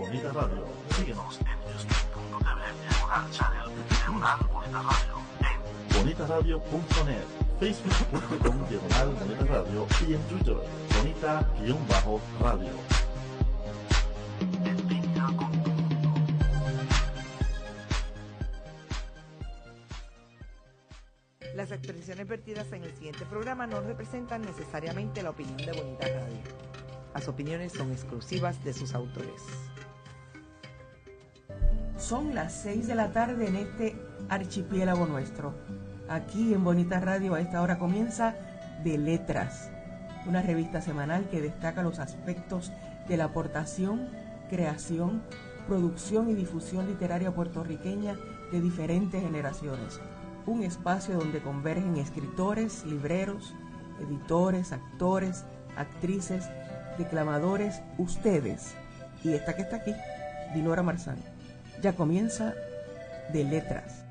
Bonita Radio. Síguenos en youtube.tv diagonal channel diagonal Bonita Radio. En bonitaradio.net, facebook.com diagonal Bonita Radio y en Twitter, Bonita-Radio. Las expresiones vertidas en el siguiente programa no representan necesariamente la opinión de Bonita Radio. Las opiniones son exclusivas de sus autores. Son las 6 de la tarde en este archipiélago nuestro. Aquí en Bonita Radio a esta hora comienza De Letras, una revista semanal que destaca los aspectos de la aportación, creación, producción y difusión literaria puertorriqueña de diferentes generaciones un espacio donde convergen escritores, libreros, editores, actores, actrices, declamadores, ustedes y esta que está aquí, Dinora Marzán. Ya comienza de letras.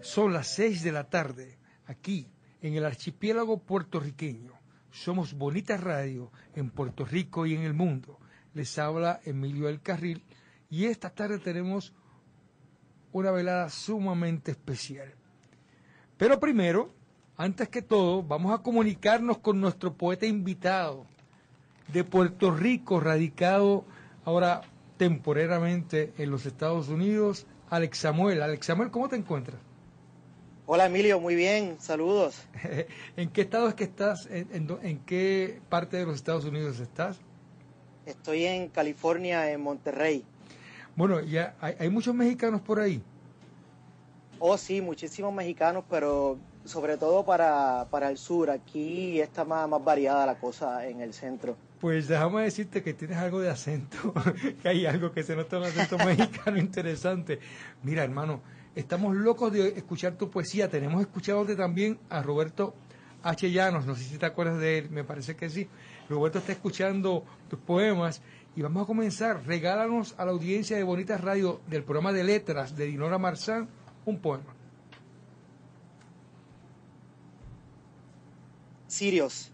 Son las seis de la tarde, aquí, en el archipiélago puertorriqueño. Somos Bonita Radio en Puerto Rico y en el mundo. Les habla Emilio El Carril y esta tarde tenemos una velada sumamente especial. Pero primero, antes que todo, vamos a comunicarnos con nuestro poeta invitado de Puerto Rico, radicado ahora temporariamente en los Estados Unidos, Alex Samuel. Alex Samuel, ¿cómo te encuentras? Hola Emilio, muy bien, saludos. ¿En qué estado es que estás? ¿En, en qué parte de los Estados Unidos estás? Estoy en California, en Monterrey. Bueno, ya hay, muchos mexicanos por ahí. Oh, sí, muchísimos mexicanos, pero sobre todo para, el sur. Aquí está más, más variada la cosa en el centro. Pues déjame decirte que tienes algo de acento, que hay algo que se nota un acento mexicano interesante. Mira, hermano, estamos locos de escuchar tu poesía. Tenemos escuchado también a Roberto H. Llanos, no sé si te acuerdas de él, me parece que sí. Roberto está escuchando tus poemas y vamos a comenzar. Regálanos a la audiencia de Bonitas Radio del programa de letras de Dinora Marzán un poema. Sirios,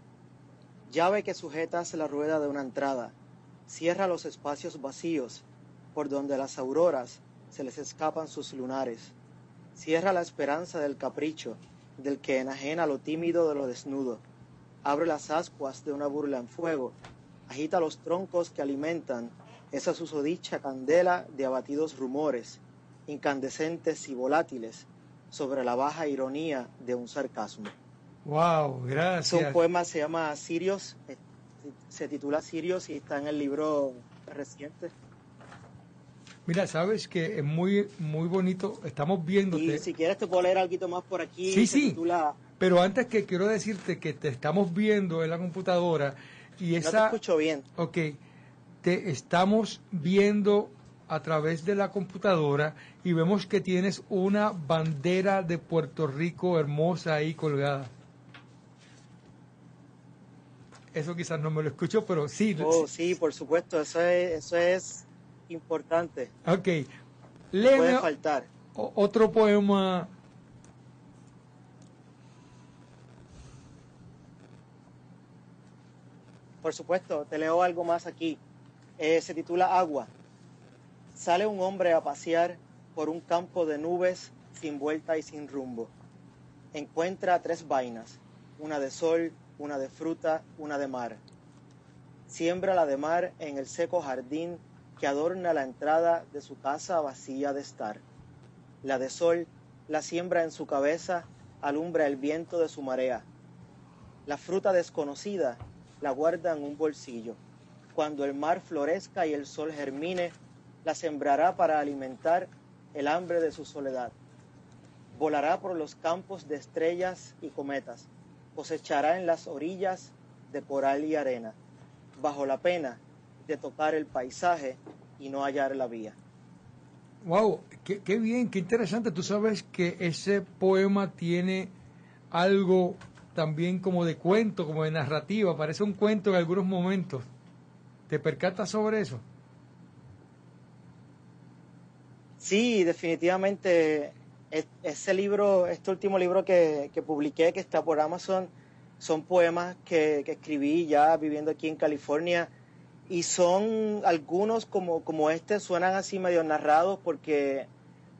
llave que sujetas la rueda de una entrada, cierra los espacios vacíos por donde las auroras se les escapan sus lunares, cierra la esperanza del capricho, del que enajena lo tímido de lo desnudo, abre las ascuas de una burla en fuego agita los troncos que alimentan esa susodicha candela de abatidos rumores, incandescentes y volátiles, sobre la baja ironía de un sarcasmo. Wow, gracias. Un poema se llama Sirios, eh, se titula Sirios y está en el libro reciente. Mira, sabes que es muy muy bonito, estamos viendo. Y si quieres te puedo leer algo más por aquí. Sí, sí. Pero antes que quiero decirte que te estamos viendo en la computadora y esa, no te escucho bien. Ok, te estamos viendo a través de la computadora y vemos que tienes una bandera de Puerto Rico hermosa ahí colgada. Eso quizás no me lo escucho, pero sí. Oh, sí, por supuesto, eso es, eso es importante. Ok. Léeme puede faltar. Otro poema Por supuesto, te leo algo más aquí. Eh, se titula Agua. Sale un hombre a pasear por un campo de nubes sin vuelta y sin rumbo. Encuentra tres vainas, una de sol, una de fruta, una de mar. Siembra la de mar en el seco jardín que adorna la entrada de su casa vacía de estar. La de sol la siembra en su cabeza, alumbra el viento de su marea. La fruta desconocida la guarda en un bolsillo. Cuando el mar florezca y el sol germine, la sembrará para alimentar el hambre de su soledad. Volará por los campos de estrellas y cometas, cosechará en las orillas de coral y arena, bajo la pena de tocar el paisaje y no hallar la vía. Wow, qué, qué bien, qué interesante. Tú sabes que ese poema tiene algo también como de cuento, como de narrativa, parece un cuento en algunos momentos. ¿Te percatas sobre eso? Sí, definitivamente. Ese libro, este último libro que, publiqué, que está por Amazon, son poemas que, escribí ya viviendo aquí en California y son algunos como, como este, suenan así medio narrados porque,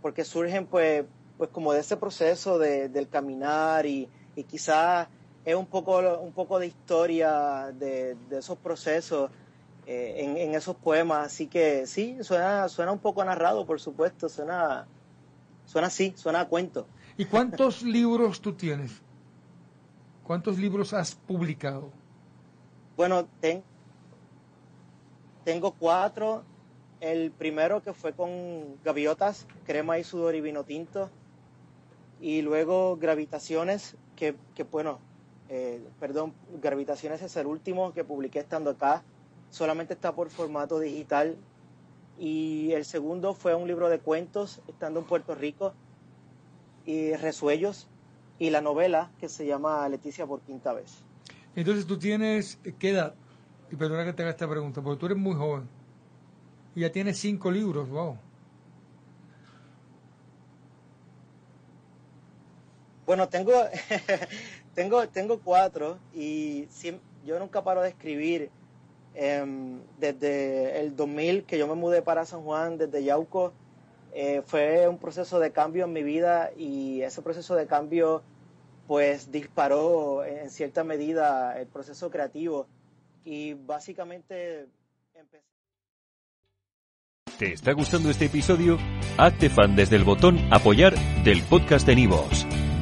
porque surgen pues, pues como de ese proceso de, del caminar y, y quizás es un poco, un poco de historia de, de esos procesos eh, en, en, esos poemas. Así que sí, suena, suena un poco narrado, por supuesto, suena, suena así, suena a cuento. ¿Y cuántos libros tú tienes? ¿Cuántos libros has publicado? Bueno, ten, tengo cuatro. El primero que fue con Gaviotas, Crema y Sudor y Vino Tinto. Y luego Gravitaciones, que, que bueno, eh, perdón, Gravitaciones es el último que publiqué estando acá. Solamente está por formato digital. Y el segundo fue un libro de cuentos estando en Puerto Rico. Y Resuellos. Y la novela que se llama Leticia por quinta vez. Entonces tú tienes, ¿qué edad? Y perdona que te haga esta pregunta, porque tú eres muy joven. Y ya tienes cinco libros, wow. Bueno, tengo, tengo, tengo cuatro y yo nunca paro de escribir. Eh, desde el 2000 que yo me mudé para San Juan, desde Yauco, eh, fue un proceso de cambio en mi vida y ese proceso de cambio pues disparó en cierta medida el proceso creativo y básicamente empecé. ¿Te está gustando este episodio? Hazte fan desde el botón apoyar del podcast de Nivos.